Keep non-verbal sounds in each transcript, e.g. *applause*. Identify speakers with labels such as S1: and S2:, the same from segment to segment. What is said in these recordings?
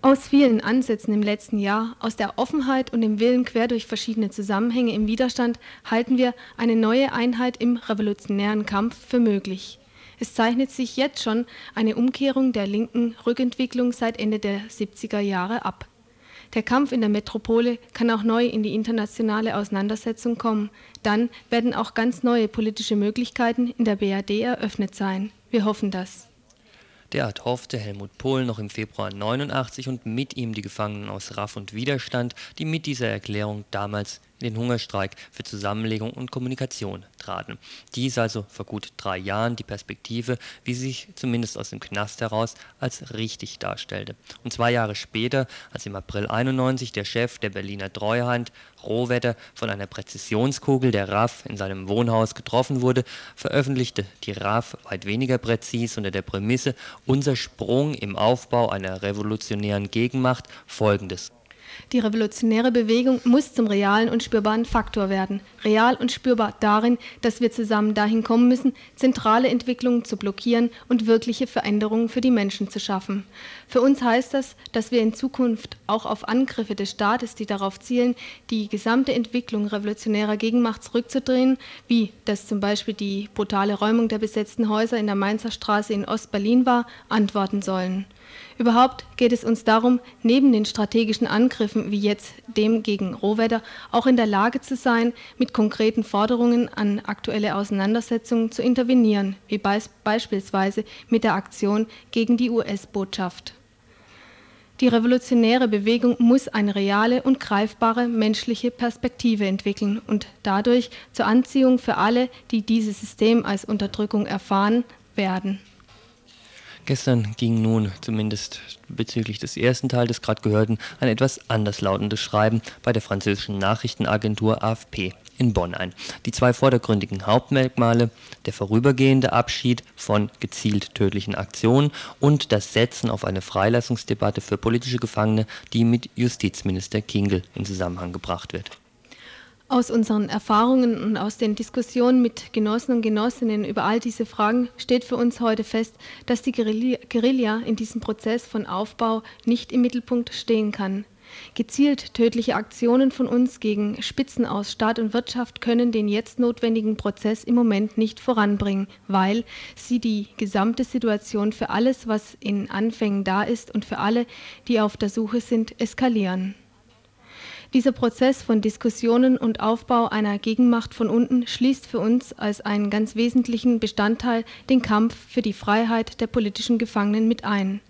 S1: Aus vielen Ansätzen im letzten Jahr, aus der Offenheit und dem Willen quer durch verschiedene Zusammenhänge im Widerstand halten wir eine neue Einheit im revolutionären Kampf für möglich. Es zeichnet sich jetzt schon eine Umkehrung der linken Rückentwicklung seit Ende der 70er Jahre ab. Der Kampf in der Metropole kann auch neu in die internationale Auseinandersetzung kommen. Dann werden auch ganz neue politische Möglichkeiten in der BRD eröffnet sein. Wir hoffen das.
S2: Derart hoffte Helmut Pohl noch im Februar 89 und mit ihm die Gefangenen aus Raff und Widerstand, die mit dieser Erklärung damals den Hungerstreik für Zusammenlegung und Kommunikation traten. Dies also vor gut drei Jahren die Perspektive, wie sie sich zumindest aus dem Knast heraus als richtig darstellte. Und zwei Jahre später, als im April 91 der Chef der Berliner Treuhand Rohwetter von einer Präzisionskugel der RAF in seinem Wohnhaus getroffen wurde, veröffentlichte die RAF weit weniger präzis unter der Prämisse Unser Sprung im Aufbau einer revolutionären Gegenmacht folgendes
S1: die revolutionäre Bewegung muss zum realen und spürbaren Faktor werden. Real und spürbar darin, dass wir zusammen dahin kommen müssen, zentrale Entwicklungen zu blockieren und wirkliche Veränderungen für die Menschen zu schaffen. Für uns heißt das, dass wir in Zukunft auch auf Angriffe des Staates, die darauf zielen, die gesamte Entwicklung revolutionärer Gegenmacht zurückzudrehen, wie das zum Beispiel die brutale Räumung der besetzten Häuser in der Mainzer Straße in Ostberlin war, antworten sollen. Überhaupt geht es uns darum, neben den strategischen Angriffen wie jetzt dem gegen Rohwedder auch in der Lage zu sein, mit konkreten Forderungen an aktuelle Auseinandersetzungen zu intervenieren, wie beis beispielsweise mit der Aktion gegen die US-Botschaft. Die revolutionäre Bewegung muss eine reale und greifbare menschliche Perspektive entwickeln und dadurch zur Anziehung für alle, die dieses System als Unterdrückung erfahren, werden.
S2: Gestern ging nun, zumindest bezüglich des ersten Teils des gerade gehörten, ein etwas anders lautendes Schreiben bei der französischen Nachrichtenagentur AFP in Bonn ein. Die zwei vordergründigen Hauptmerkmale, der vorübergehende Abschied von gezielt tödlichen Aktionen und das Setzen auf eine Freilassungsdebatte für politische Gefangene, die mit Justizminister Kingel in Zusammenhang gebracht wird.
S1: Aus unseren Erfahrungen und aus den Diskussionen mit Genossen und Genossinnen über all diese Fragen steht für uns heute fest, dass die Guerilla in diesem Prozess von Aufbau nicht im Mittelpunkt stehen kann. Gezielt tödliche Aktionen von uns gegen Spitzen aus Staat und Wirtschaft können den jetzt notwendigen Prozess im Moment nicht voranbringen, weil sie die gesamte Situation für alles, was in Anfängen da ist und für alle, die auf der Suche sind, eskalieren. Dieser Prozess von Diskussionen und Aufbau einer Gegenmacht von unten schließt für uns als einen ganz wesentlichen Bestandteil den Kampf für die Freiheit der politischen Gefangenen mit ein.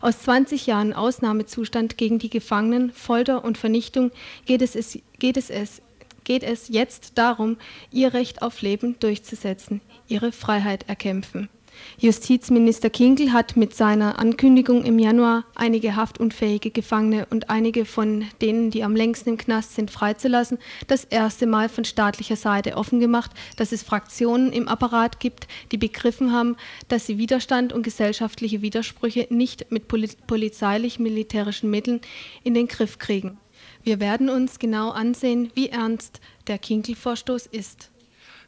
S1: Aus 20 Jahren Ausnahmezustand gegen die Gefangenen, Folter und Vernichtung geht es, geht es, geht es jetzt darum, ihr Recht auf Leben durchzusetzen, ihre Freiheit erkämpfen. Justizminister Kinkel hat mit seiner Ankündigung im Januar einige haftunfähige Gefangene und einige von denen, die am längsten im Knast sind, freizulassen, das erste Mal von staatlicher Seite offengemacht, dass es Fraktionen im Apparat gibt, die begriffen haben, dass sie Widerstand und gesellschaftliche Widersprüche nicht mit polizeilich-militärischen Mitteln in den Griff kriegen. Wir werden uns genau ansehen, wie ernst der Kinkel-Vorstoß ist.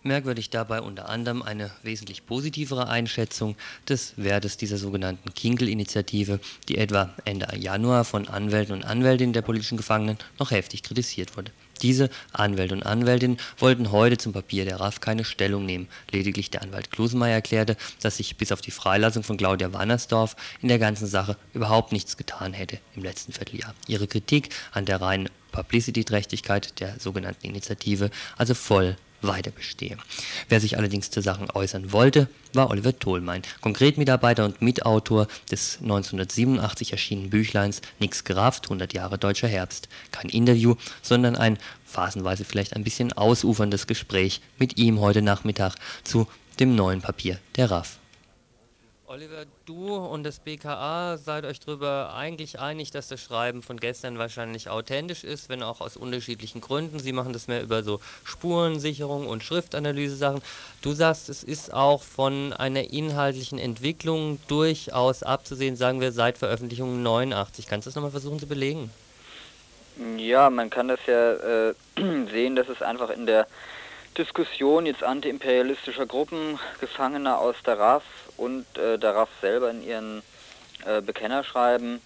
S2: Merkwürdig dabei unter anderem eine wesentlich positivere Einschätzung des Wertes dieser sogenannten Kinkel-Initiative, die etwa Ende Januar von Anwälten und Anwältinnen der politischen Gefangenen noch heftig kritisiert wurde. Diese Anwälte und Anwältinnen wollten heute zum Papier der RAF keine Stellung nehmen. Lediglich der Anwalt Klusenmeier erklärte, dass sich bis auf die Freilassung von Claudia Wannersdorf in der ganzen Sache überhaupt nichts getan hätte im letzten Vierteljahr. Ihre Kritik an der reinen Publicity-Trächtigkeit der sogenannten Initiative also voll weiter bestehe. Wer sich allerdings zu Sachen äußern wollte, war Oliver Tholmein, Konkretmitarbeiter und Mitautor des 1987 erschienenen Büchleins Nix gerafft, 100 Jahre deutscher Herbst. Kein Interview, sondern ein phasenweise vielleicht ein bisschen ausuferndes Gespräch mit ihm heute Nachmittag zu dem neuen Papier der RAF. Oliver, du und das BKA seid euch darüber eigentlich einig, dass das Schreiben von gestern wahrscheinlich authentisch ist, wenn auch aus unterschiedlichen Gründen. Sie machen das mehr über so Spurensicherung und Schriftanalyse-Sachen. Du sagst, es ist auch von einer inhaltlichen Entwicklung durchaus abzusehen, sagen wir seit Veröffentlichung 89. Kannst du das nochmal versuchen zu belegen?
S3: Ja, man kann das ja äh, *clears throat* sehen, dass es einfach in der Diskussion jetzt antiimperialistischer Gruppen, Gefangener aus der RAF und äh, der RAF selber in ihren äh, Bekennerschreiben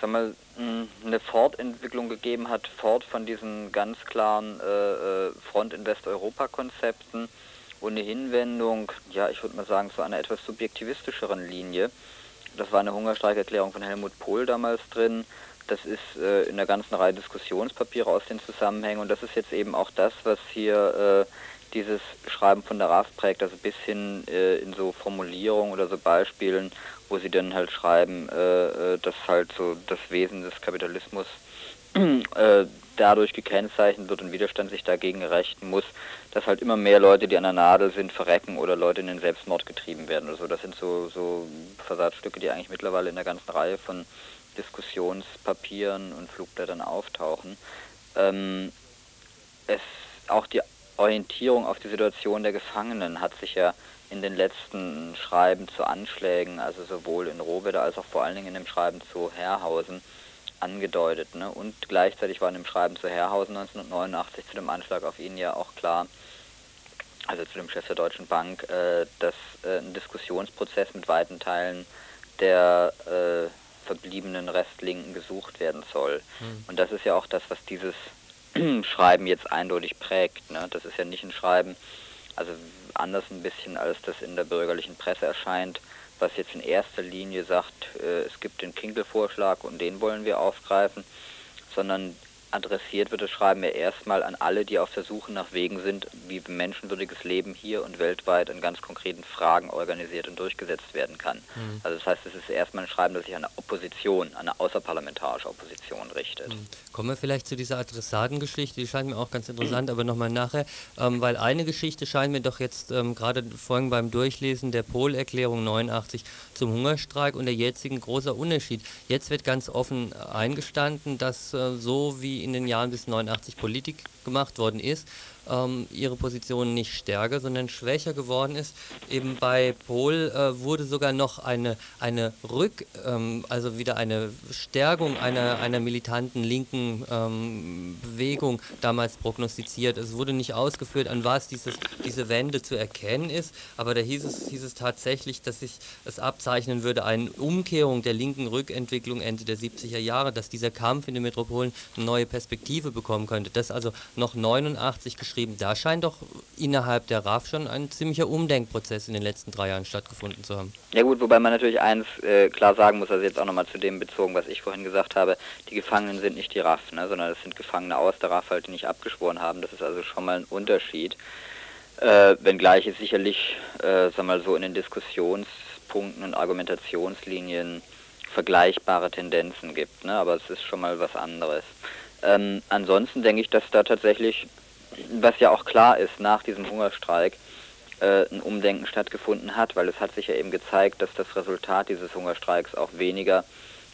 S3: sag mal, eine Fortentwicklung gegeben hat, fort von diesen ganz klaren äh, Front in Westeuropa-Konzepten und eine Hinwendung, ja, ich würde mal sagen, zu einer etwas subjektivistischeren Linie. Das war eine Hungerstreikerklärung von Helmut Pohl damals drin. Das ist äh, in der ganzen Reihe Diskussionspapiere aus den Zusammenhängen und das ist jetzt eben auch das, was hier äh, dieses Schreiben von der RAF prägt, also bis hin äh, in so Formulierungen oder so Beispielen, wo sie dann halt schreiben, äh, äh dass halt so das Wesen des Kapitalismus äh, dadurch gekennzeichnet wird und Widerstand sich dagegen rächen muss, dass halt immer mehr Leute, die an der Nadel sind, verrecken oder Leute in den Selbstmord getrieben werden oder so. Das sind so, so Versatzstücke, die eigentlich mittlerweile in der ganzen Reihe von Diskussionspapieren und Flugblättern auftauchen. Ähm, es, auch die Orientierung auf die Situation der Gefangenen hat sich ja in den letzten Schreiben zu Anschlägen, also sowohl in Rohwedder als auch vor allen Dingen in dem Schreiben zu Herrhausen, angedeutet. Ne? Und gleichzeitig war in dem Schreiben zu Herrhausen 1989 zu dem Anschlag auf ihn ja auch klar, also zu dem Chef der Deutschen Bank, äh, dass äh, ein Diskussionsprozess mit weiten Teilen der äh, verbliebenen Restlinken gesucht werden soll. Mhm. Und das ist ja auch das, was dieses *clears throat* Schreiben jetzt eindeutig prägt. Ne? Das ist ja nicht ein Schreiben, also anders ein bisschen, als das in der bürgerlichen Presse erscheint, was jetzt in erster Linie sagt, äh, es gibt den Kinkel-Vorschlag und den wollen wir aufgreifen, sondern adressiert wird das Schreiben ja erstmal an alle, die auf der Suche nach Wegen sind, wie menschenwürdiges Leben hier und weltweit in ganz konkreten Fragen organisiert und durchgesetzt werden kann. Mhm. Also das heißt, es ist erstmal ein Schreiben, das sich an eine Opposition, an eine außerparlamentarische Opposition richtet. Mhm.
S2: Kommen wir vielleicht zu dieser Adressatengeschichte, die scheint mir auch ganz interessant, mhm. *clears throat* aber nochmal nachher, ähm, weil eine Geschichte scheint mir doch jetzt ähm, gerade vorhin beim Durchlesen der Pol-Erklärung 89 zum Hungerstreik und der jetzigen großer Unterschied. Jetzt wird ganz offen eingestanden, dass äh, so wie in den Jahren bis 89 Politik gemacht worden ist, ähm, ihre Position nicht stärker, sondern schwächer geworden ist. Eben bei Pohl äh, wurde sogar noch eine, eine Rück, ähm, also wieder eine Stärkung einer, einer militanten linken ähm, Bewegung damals prognostiziert. Es wurde nicht ausgeführt, an was dieses, diese Wende zu erkennen ist, aber da hieß es, hieß es tatsächlich, dass sich es abzeichnen würde, eine Umkehrung der linken Rückentwicklung Ende der 70er Jahre, dass dieser Kampf in den Metropolen eine neue Perspektive bekommen könnte. Das also noch 89 geschrieben geschrieben. Da scheint doch innerhalb der RAF schon ein ziemlicher Umdenkprozess in den letzten drei Jahren stattgefunden zu haben.
S3: Ja gut, wobei man natürlich eins äh, klar sagen muss, also jetzt auch nochmal zu dem bezogen, was ich vorhin gesagt habe, die Gefangenen sind nicht die RAF, ne, sondern es sind Gefangene aus der RAF halt, die nicht abgeschworen haben. Das ist also schon mal ein Unterschied. Äh, wenngleich es sicherlich, äh, sag mal so, in den Diskussionspunkten und Argumentationslinien vergleichbare Tendenzen gibt, ne? aber es ist schon mal was anderes. Ähm, ansonsten denke ich, dass da tatsächlich was ja auch klar ist nach diesem Hungerstreik, äh, ein Umdenken stattgefunden hat, weil es hat sich ja eben gezeigt, dass das Resultat dieses Hungerstreiks auch weniger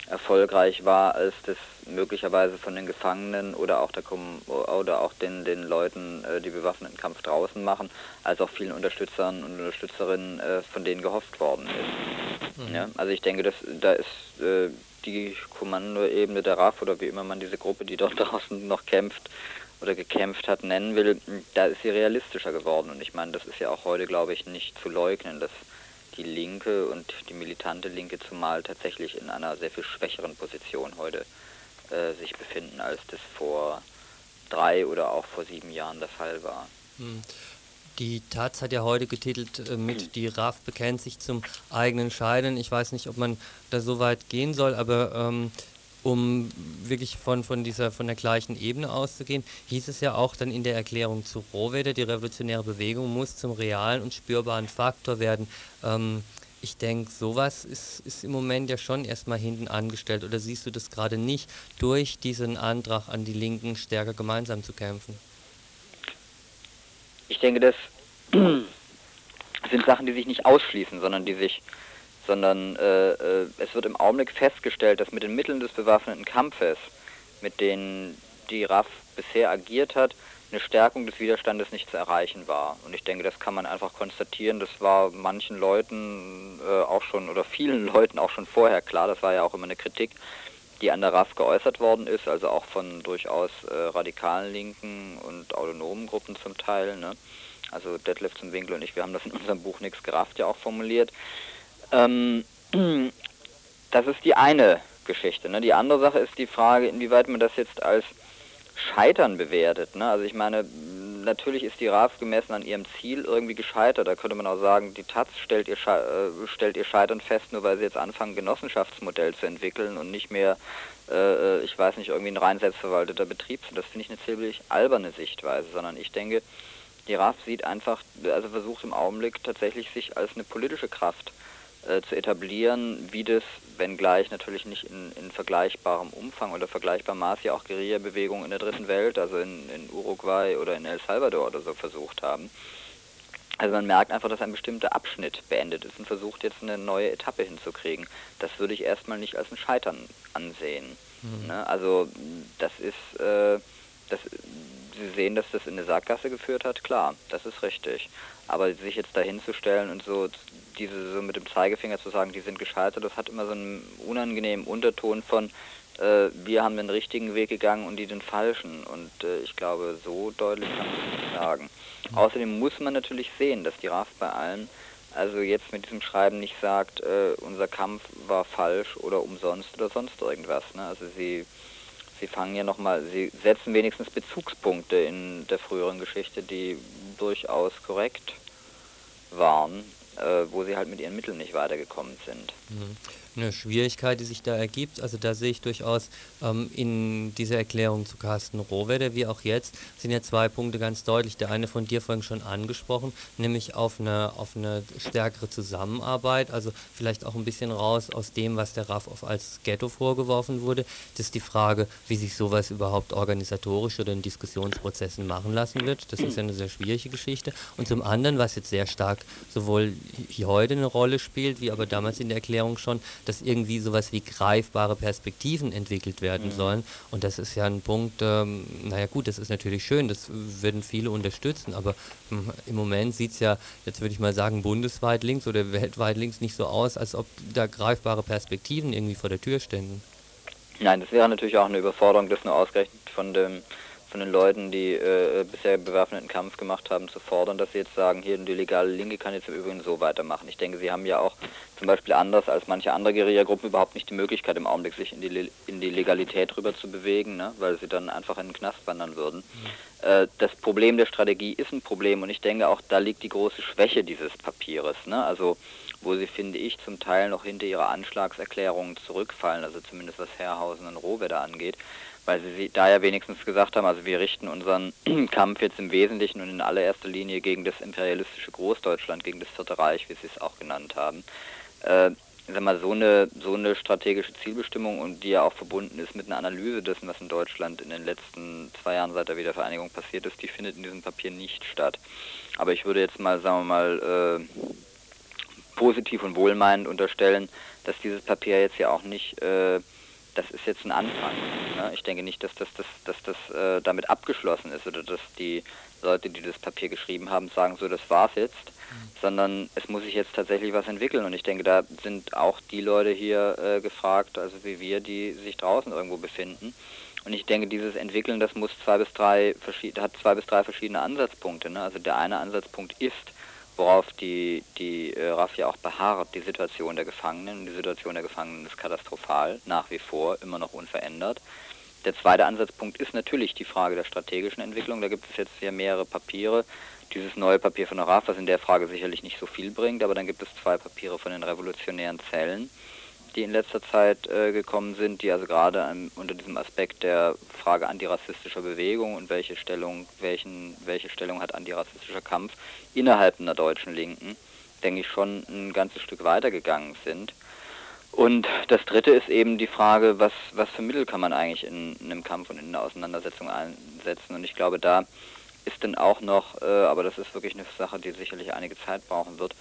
S3: erfolgreich war, als das möglicherweise von den Gefangenen oder auch der oder auch den, den Leuten, äh, die bewaffneten Kampf draußen machen, als auch vielen Unterstützern und Unterstützerinnen äh, von denen gehofft worden ist. Mhm. Ja, also ich denke, dass da ist äh, die Kommandoebene der RAF oder wie immer man diese Gruppe, die dort *laughs* draußen noch kämpft, oder gekämpft hat, nennen will, da ist sie realistischer geworden. Und ich meine, das ist ja auch heute, glaube ich, nicht zu leugnen, dass die Linke und die militante Linke zumal tatsächlich in einer sehr viel schwächeren Position heute äh, sich befinden, als das vor drei oder auch vor sieben Jahren der Fall war. Hm.
S2: Die Taz hat ja heute getitelt äh, mit Die RAF bekennt sich zum eigenen Scheiden. Ich weiß nicht, ob man da so weit gehen soll, aber ähm, um wirklich von, von, dieser, von der gleichen Ebene auszugehen, hieß es ja auch dann in der Erklärung zu Rohwedder, die revolutionäre Bewegung muss zum realen und spürbaren Faktor werden. Ähm, ich denke, sowas ist, ist im Moment ja schon erstmal hinten angestellt. Oder siehst du das gerade nicht, durch diesen Antrag an die Linken stärker gemeinsam zu kämpfen?
S3: Ich denke, das *clears throat* sind Sachen, die sich nicht ausschließen, sondern die sich sondern äh, äh, es wird im Augenblick festgestellt, dass mit den Mitteln des bewaffneten Kampfes, mit denen die RAF bisher agiert hat, eine Stärkung des Widerstandes nicht zu erreichen war. Und ich denke, das kann man einfach konstatieren. Das war manchen Leuten äh, auch schon oder vielen *laughs* Leuten auch schon vorher klar. Das war ja auch immer eine Kritik, die an der RAF geäußert worden ist, also auch von durchaus äh, radikalen Linken und autonomen Gruppen zum Teil. Ne? Also Detlef zum Winkel und ich, wir haben das in unserem Buch Nix gerafft ja auch formuliert. Ähm, das ist die eine Geschichte. Ne? Die andere Sache ist die Frage, inwieweit man das jetzt als Scheitern bewertet. Ne? Also ich meine, natürlich ist die RAF gemessen an ihrem Ziel irgendwie gescheitert. Da könnte man auch sagen, die Taz stellt ihr, äh, stellt ihr Scheitern fest, nur weil sie jetzt anfangen, Genossenschaftsmodell zu entwickeln und nicht mehr, äh, äh, ich weiß nicht, irgendwie ein rein selbstverwalteter Betrieb. Das finde ich eine ziemlich alberne Sichtweise, sondern ich denke, die RAF sieht einfach, also versucht im Augenblick tatsächlich sich als eine politische Kraft äh, zu etablieren, wie das, wenngleich natürlich nicht in, in vergleichbarem Umfang oder vergleichbarem Maß ja auch Guerilla-Bewegungen in der dritten Welt, also in, in Uruguay oder in El Salvador oder so versucht haben. Also man merkt einfach, dass ein bestimmter Abschnitt beendet ist und versucht jetzt eine neue Etappe hinzukriegen. Das würde ich erstmal nicht als ein Scheitern ansehen. Mhm. Ne? Also das ist, äh, das, Sie sehen, dass das in eine Sackgasse geführt hat, klar, das ist richtig. Aber sich jetzt dahin zu stellen und so diese so mit dem Zeigefinger zu sagen, die sind gescheitert, das hat immer so einen unangenehmen Unterton von äh, wir haben den richtigen Weg gegangen und die den falschen. Und äh, ich glaube, so deutlich kann man das nicht sagen. Mhm. Außerdem muss man natürlich sehen, dass die RAF bei allen also jetzt mit diesem Schreiben nicht sagt, äh, unser Kampf war falsch oder umsonst oder sonst irgendwas. Ne? Also sie, sie fangen ja nochmal, sie setzen wenigstens Bezugspunkte in der früheren Geschichte, die durchaus korrekt waren, äh, wo sie halt mit ihren Mitteln nicht weitergekommen sind.
S2: Mhm eine Schwierigkeit, die sich da ergibt. Also da sehe ich durchaus ähm, in dieser Erklärung zu Carsten Rohwedder, wie auch jetzt, sind ja zwei Punkte ganz deutlich. Der eine von dir vorhin schon angesprochen, nämlich auf eine, auf eine stärkere Zusammenarbeit, also vielleicht auch ein bisschen raus aus dem, was der RAF als Ghetto vorgeworfen wurde. Das ist die Frage, wie sich sowas überhaupt organisatorisch oder in Diskussionsprozessen machen lassen wird. Das ist ja eine sehr schwierige Geschichte. Und zum anderen, was jetzt sehr stark sowohl hier heute eine Rolle spielt, wie aber damals in der Erklärung schon, dass irgendwie sowas wie greifbare Perspektiven entwickelt werden mhm. sollen. Und das ist ja ein Punkt, ähm, naja gut, das ist natürlich schön, das würden viele unterstützen, aber ähm, im Moment sieht es ja, jetzt würde ich mal sagen, bundesweit links oder weltweit links nicht so aus, als ob da greifbare Perspektiven irgendwie vor der Tür ständen.
S3: Nein, das wäre natürlich auch eine Überforderung, das nur ausgerechnet von dem von den Leuten, die äh, bisher bewaffneten Kampf gemacht haben, zu fordern, dass sie jetzt sagen, hier die legale Linke kann jetzt im Übrigen so weitermachen. Ich denke, sie haben ja auch zum Beispiel anders als manche andere Guerilla-Gruppen überhaupt nicht die Möglichkeit im Augenblick, sich in die, in die Legalität rüber zu bewegen, ne? weil sie dann einfach in den Knast wandern würden. Mhm. Äh, das Problem der Strategie ist ein Problem und ich denke auch, da liegt die große Schwäche dieses Papieres. Ne? Also wo sie, finde ich, zum Teil noch hinter ihrer Anschlagserklärungen zurückfallen, also zumindest was Herrhausen und Rohwedder angeht weil sie da ja wenigstens gesagt haben, also wir richten unseren *clears throat* Kampf jetzt im Wesentlichen und in allererster Linie gegen das imperialistische Großdeutschland, gegen das Vierte Reich, wie sie es auch genannt haben. Äh, sag mal, so eine, so eine strategische Zielbestimmung und die ja auch verbunden ist mit einer Analyse dessen, was in Deutschland in den letzten zwei Jahren seit der Wiedervereinigung passiert ist, die findet in diesem Papier nicht statt. Aber ich würde jetzt mal, sagen wir mal, äh, positiv und wohlmeinend unterstellen, dass dieses Papier jetzt ja auch nicht äh, das ist jetzt ein Anfang. Ne? Ich denke nicht, dass das, dass, dass das äh, damit abgeschlossen ist oder dass die Leute, die das Papier geschrieben haben, sagen, so, das war's jetzt, mhm. sondern es muss sich jetzt tatsächlich was entwickeln. Und ich denke, da sind auch die Leute hier äh, gefragt, also wie wir, die sich draußen irgendwo befinden. Und ich denke, dieses Entwickeln, das muss zwei bis drei hat zwei bis drei verschiedene Ansatzpunkte. Ne? Also der eine Ansatzpunkt ist, worauf die, die äh, RAF ja auch beharrt, die Situation der Gefangenen. Die Situation der Gefangenen ist katastrophal, nach wie vor, immer noch unverändert. Der zweite Ansatzpunkt ist natürlich die Frage der strategischen Entwicklung. Da gibt es jetzt ja mehrere Papiere. Dieses neue Papier von der RAF, was in der Frage sicherlich nicht so viel bringt, aber dann gibt es zwei Papiere von den revolutionären Zellen die in letzter Zeit äh, gekommen sind, die also gerade unter diesem Aspekt der Frage antirassistischer Bewegung und welche Stellung, welchen, welche Stellung hat antirassistischer Kampf innerhalb einer deutschen Linken, denke ich, schon ein ganzes Stück weitergegangen sind. Und das dritte ist eben die Frage, was, was für Mittel kann man eigentlich in, in einem Kampf und in einer Auseinandersetzung einsetzen. Und ich glaube, da ist dann auch noch, äh, aber das ist wirklich eine Sache, die sicherlich einige Zeit brauchen wird,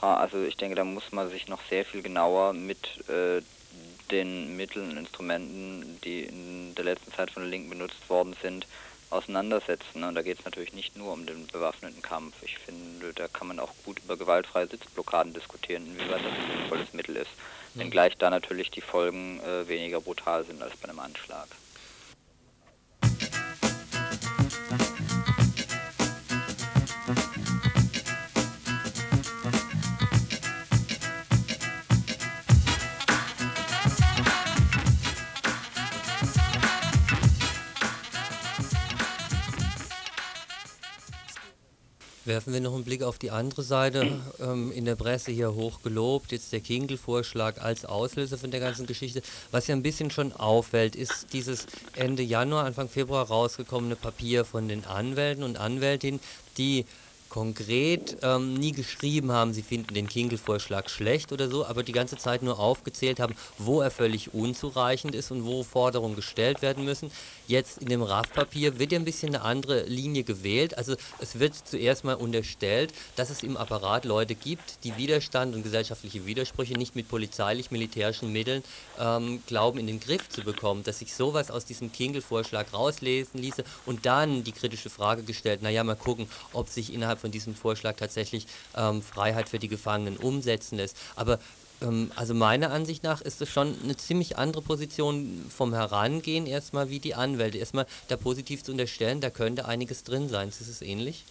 S3: also ich denke, da muss man sich noch sehr viel genauer mit äh, den Mitteln und Instrumenten, die in der letzten Zeit von der Linken benutzt worden sind, auseinandersetzen. Und da geht es natürlich nicht nur um den bewaffneten Kampf. Ich finde, da kann man auch gut über gewaltfreie Sitzblockaden diskutieren, inwieweit das ein sinnvolles Mittel ist. Mhm. Wenngleich da natürlich die Folgen äh, weniger brutal sind als bei einem Anschlag.
S2: Werfen wir noch einen Blick auf die andere Seite. *clears throat* Ähm, in der Presse hier hoch gelobt, jetzt der Kinkel-Vorschlag als Auslöser von der ganzen Geschichte. Was ja ein bisschen schon auffällt, ist dieses Ende Januar, Anfang Februar rausgekommene Papier von den Anwälten und Anwältinnen, die konkret ähm, nie geschrieben haben, sie finden den Kinkel-Vorschlag schlecht oder so, aber die ganze Zeit nur aufgezählt haben, wo er völlig unzureichend ist und wo Forderungen gestellt werden müssen. Jetzt in dem RAF-Papier wird ja ein bisschen eine andere Linie gewählt. Also es wird zuerst mal unterstellt, dass es im Apparat Leute gibt, die Widerstand und gesellschaftliche Widersprüche nicht mit polizeilich-militärischen Mitteln ähm, glauben in den Griff zu bekommen, dass sich sowas aus diesem Kinkel-Vorschlag rauslesen ließe und dann die kritische Frage gestellt, naja, mal gucken, ob sich innerhalb von diesem Vorschlag tatsächlich ähm, Freiheit für die Gefangenen umsetzen lässt. Aber also meiner Ansicht nach ist es schon eine ziemlich andere Position vom Herangehen erstmal wie die Anwälte. Erstmal da positiv zu unterstellen, da könnte einiges drin sein. Ist es ähnlich?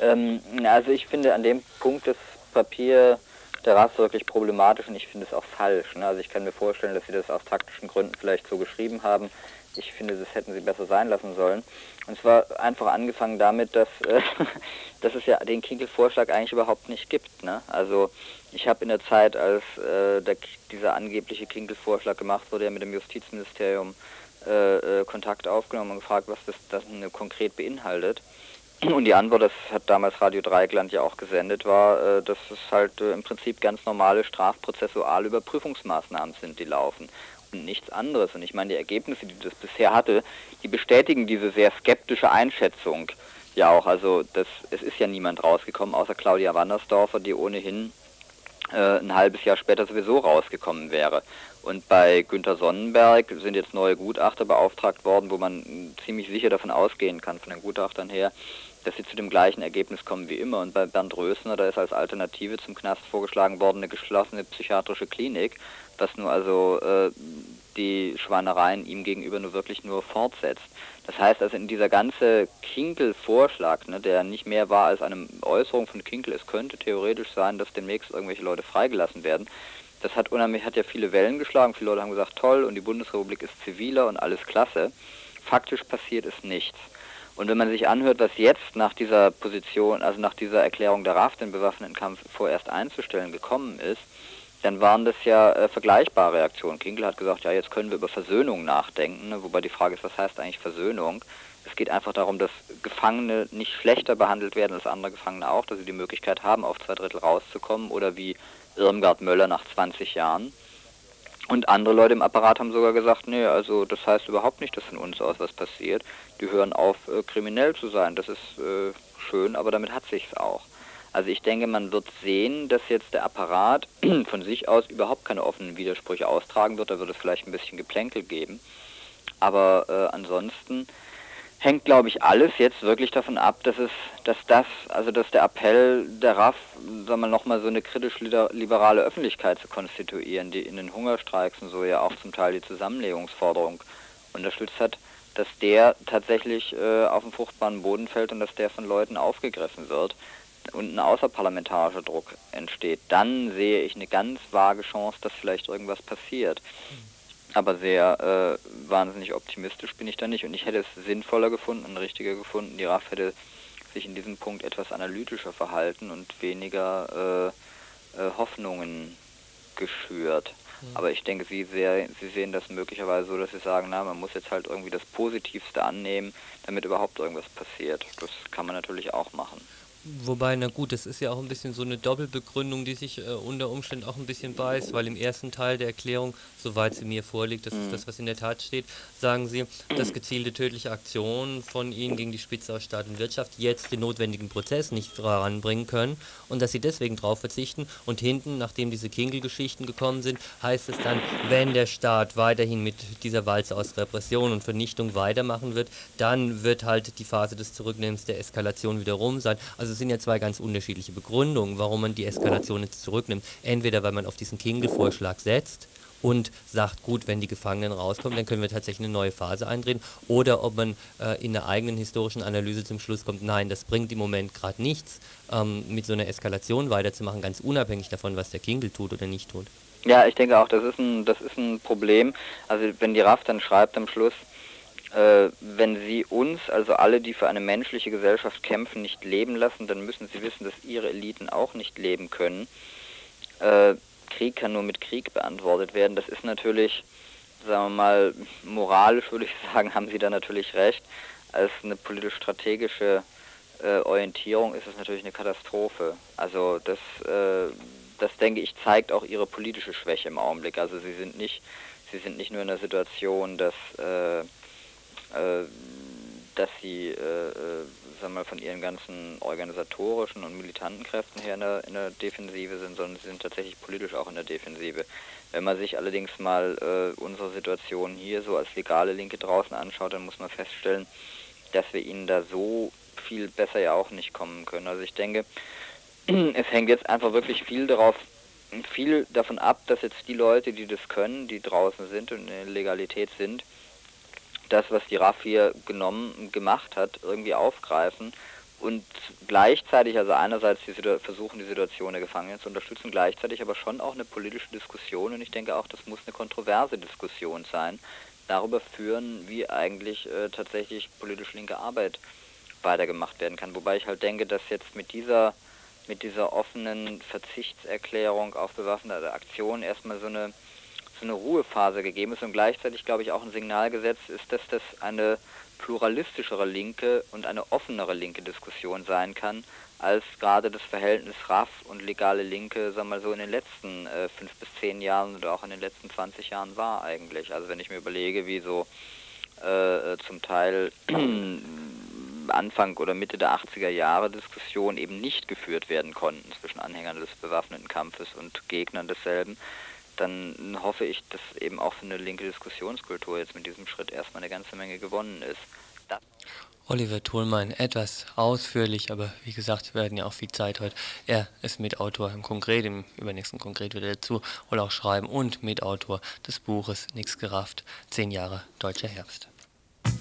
S3: Ähm, also ich finde an dem Punkt das Papier der RAS wirklich problematisch und ich finde es auch falsch. Ne? Also ich kann mir vorstellen, dass sie das aus taktischen Gründen vielleicht so geschrieben haben. Ich finde, das hätten sie besser sein lassen sollen. Und zwar einfach angefangen damit, dass, äh, *laughs* dass es ja den Kinkel-Vorschlag eigentlich überhaupt nicht gibt. Ne? Also ich habe in der Zeit, als äh, der, dieser angebliche Kinkel-Vorschlag gemacht wurde, ja mit dem Justizministerium äh, äh, Kontakt aufgenommen und gefragt, was das, das konkret beinhaltet. Und die Antwort, das hat damals Radio Dreieckland ja auch gesendet, war, äh, dass es halt äh, im Prinzip ganz normale strafprozessuale Überprüfungsmaßnahmen sind, die laufen und nichts anderes. Und ich meine, die Ergebnisse, die das bisher hatte, die bestätigen diese sehr skeptische Einschätzung ja auch. Also das, es ist ja niemand rausgekommen, außer Claudia Wandersdorfer, die ohnehin äh, ein halbes Jahr später sowieso rausgekommen wäre. Und bei Günter Sonnenberg sind jetzt neue Gutachter beauftragt worden, wo man ziemlich sicher davon ausgehen kann, von den Gutachtern her, dass sie zu dem gleichen Ergebnis kommen wie immer. Und bei Bernd Rösner, da ist als Alternative zum Knast vorgeschlagen worden eine geschlossene psychiatrische Klinik was nur also äh, die Schweinereien ihm gegenüber nur wirklich nur fortsetzt. Das heißt also in dieser ganze Kinkel-Vorschlag, ne, der nicht mehr war als eine Äußerung von Kinkel, es könnte theoretisch sein, dass demnächst irgendwelche Leute freigelassen werden. Das hat unheimlich, hat ja viele Wellen geschlagen. Viele Leute haben gesagt, toll, und die Bundesrepublik ist ziviler und alles klasse. Faktisch passiert ist nichts. Und wenn man sich anhört, was jetzt nach dieser Position, also nach dieser Erklärung der RAF, den bewaffneten Kampf vorerst einzustellen, gekommen ist, dann waren das ja äh, vergleichbare Reaktionen. Kinkel hat gesagt, ja, jetzt können wir über Versöhnung nachdenken, ne? wobei die Frage ist, was heißt eigentlich Versöhnung? Es geht einfach darum, dass Gefangene nicht schlechter behandelt werden als andere Gefangene auch, dass sie die Möglichkeit haben, auf zwei Drittel rauszukommen oder wie Irmgard Möller nach 20 Jahren. Und andere Leute im Apparat haben sogar gesagt, nee, also das heißt überhaupt nicht, dass von uns aus was passiert. Die hören auf, äh, kriminell zu sein. Das ist äh, schön, aber damit hat sich's auch. Also ich denke, man wird sehen, dass jetzt der Apparat *clears throat* von sich aus überhaupt keine offenen Widersprüche austragen wird. Da wird es vielleicht ein bisschen Geplänkel geben. Aber äh, ansonsten hängt, glaube ich, alles jetzt wirklich davon ab, dass es, dass das, also dass der Appell der RAF, sagen wir nochmal so eine kritisch-liberale Öffentlichkeit zu konstituieren, die in den Hungerstreiks und so ja auch zum Teil die Zusammenlegungsforderung unterstützt hat, dass der tatsächlich äh, auf den fruchtbaren Boden fällt und dass der von Leuten aufgegriffen wird und ein außerparlamentarischer Druck entsteht, dann sehe ich eine ganz vage Chance, dass vielleicht irgendwas passiert. Aber sehr äh, wahnsinnig optimistisch bin ich da nicht. Und ich hätte es sinnvoller gefunden und richtiger gefunden, die RAF hätte sich in diesem Punkt etwas analytischer verhalten und weniger äh, äh, Hoffnungen geschürt. Mhm. Aber ich denke, Sie, sehr, Sie sehen das möglicherweise so, dass Sie sagen, na, man muss jetzt halt irgendwie das Positivste annehmen, damit überhaupt irgendwas passiert. Das kann man natürlich auch machen.
S2: Wobei, na gut, das ist ja auch ein bisschen so eine Doppelbegründung, die sich äh, unter Umständen auch ein bisschen beißt, weil im ersten Teil der Erklärung, soweit sie mir vorliegt, das ist mhm. das, was in der Tat steht, sagen sie, dass gezielte tödliche Aktionen von ihnen gegen die Spitze aus Staat und Wirtschaft jetzt den notwendigen Prozess nicht voranbringen können und dass sie deswegen darauf verzichten. Und hinten, nachdem diese Kinkel-Geschichten gekommen sind, heißt es dann, wenn der Staat weiterhin mit dieser Walze aus Repression und Vernichtung weitermachen wird, dann wird halt die Phase des Zurücknehmens der Eskalation wieder rum sein. Also es sind ja zwei ganz unterschiedliche Begründungen, warum man die Eskalation jetzt zurücknimmt. Entweder weil man auf diesen Kinkel-Vorschlag setzt und sagt, gut, wenn die Gefangenen rauskommen, dann können wir tatsächlich eine neue Phase eindrehen. Oder ob man äh, in der eigenen historischen Analyse zum Schluss kommt, nein, das bringt im Moment gerade nichts, ähm, mit so einer Eskalation weiterzumachen, ganz unabhängig davon, was der Kinkel tut oder nicht tut.
S3: Ja, ich denke auch, das ist ein, das ist ein Problem. Also wenn die RAF dann schreibt am Schluss, äh, wenn sie uns, also alle, die für eine menschliche Gesellschaft kämpfen, nicht leben lassen, dann müssen sie wissen, dass ihre Eliten auch nicht leben können. Äh, Krieg kann nur mit Krieg beantwortet werden. Das ist natürlich, sagen wir mal, moralisch würde ich *laughs* sagen, haben sie da natürlich recht. Als eine politisch-strategische äh, Orientierung ist es natürlich eine Katastrophe. Also das, äh, das denke ich, zeigt auch ihre politische Schwäche im Augenblick. Also sie sind nicht, sie sind nicht nur in der Situation, dass äh, dass sie äh, äh, sagen wir, von ihren ganzen organisatorischen und militanten Kräften her in der, in der Defensive sind, sondern sie sind tatsächlich politisch auch in der Defensive. Wenn man sich allerdings mal äh, unsere Situation hier so als legale Linke draußen anschaut, dann muss man feststellen, dass wir ihnen da so viel besser ja auch nicht kommen können. Also ich denke, *clears throat* es hängt jetzt einfach wirklich viel darauf, viel davon ab, dass jetzt die Leute, die das können, die draußen sind und in der Legalität sind, das, was die RAF hier genommen, gemacht hat, irgendwie aufgreifen und gleichzeitig, also einerseits die versuchen, die Situation der Gefangenen zu unterstützen, gleichzeitig aber schon auch eine politische Diskussion und ich denke auch, das muss eine kontroverse Diskussion sein, darüber führen, wie eigentlich äh, tatsächlich politisch linke Arbeit weitergemacht werden kann. Wobei ich halt denke, dass jetzt mit dieser mit dieser offenen Verzichtserklärung auf bewaffnete Aktionen erstmal so eine so eine Ruhephase gegeben ist und gleichzeitig, glaube ich, auch ein Signal gesetzt ist, dass das eine pluralistischere linke und eine offenere linke Diskussion sein kann, als gerade das Verhältnis RAF und legale Linke, sagen wir mal so, in den letzten äh, fünf bis zehn Jahren oder auch in den letzten 20 Jahren war eigentlich. Also wenn ich mir überlege, wie so äh, zum Teil *clears throat* Anfang oder Mitte der 80er Jahre Diskussionen eben nicht geführt werden konnten zwischen Anhängern des bewaffneten Kampfes und Gegnern desselben, dann hoffe ich, dass eben auch für eine linke Diskussionskultur jetzt mit diesem Schritt erstmal eine ganze Menge gewonnen ist. Das
S2: Oliver Thulmein, etwas ausführlich, aber wie gesagt, wir werden ja auch viel Zeit heute. Er ist Mitautor im Konkret, im übernächsten Konkret wird er dazu wohl auch schreiben und Mitautor des Buches Nix gerafft, zehn Jahre Deutscher Herbst.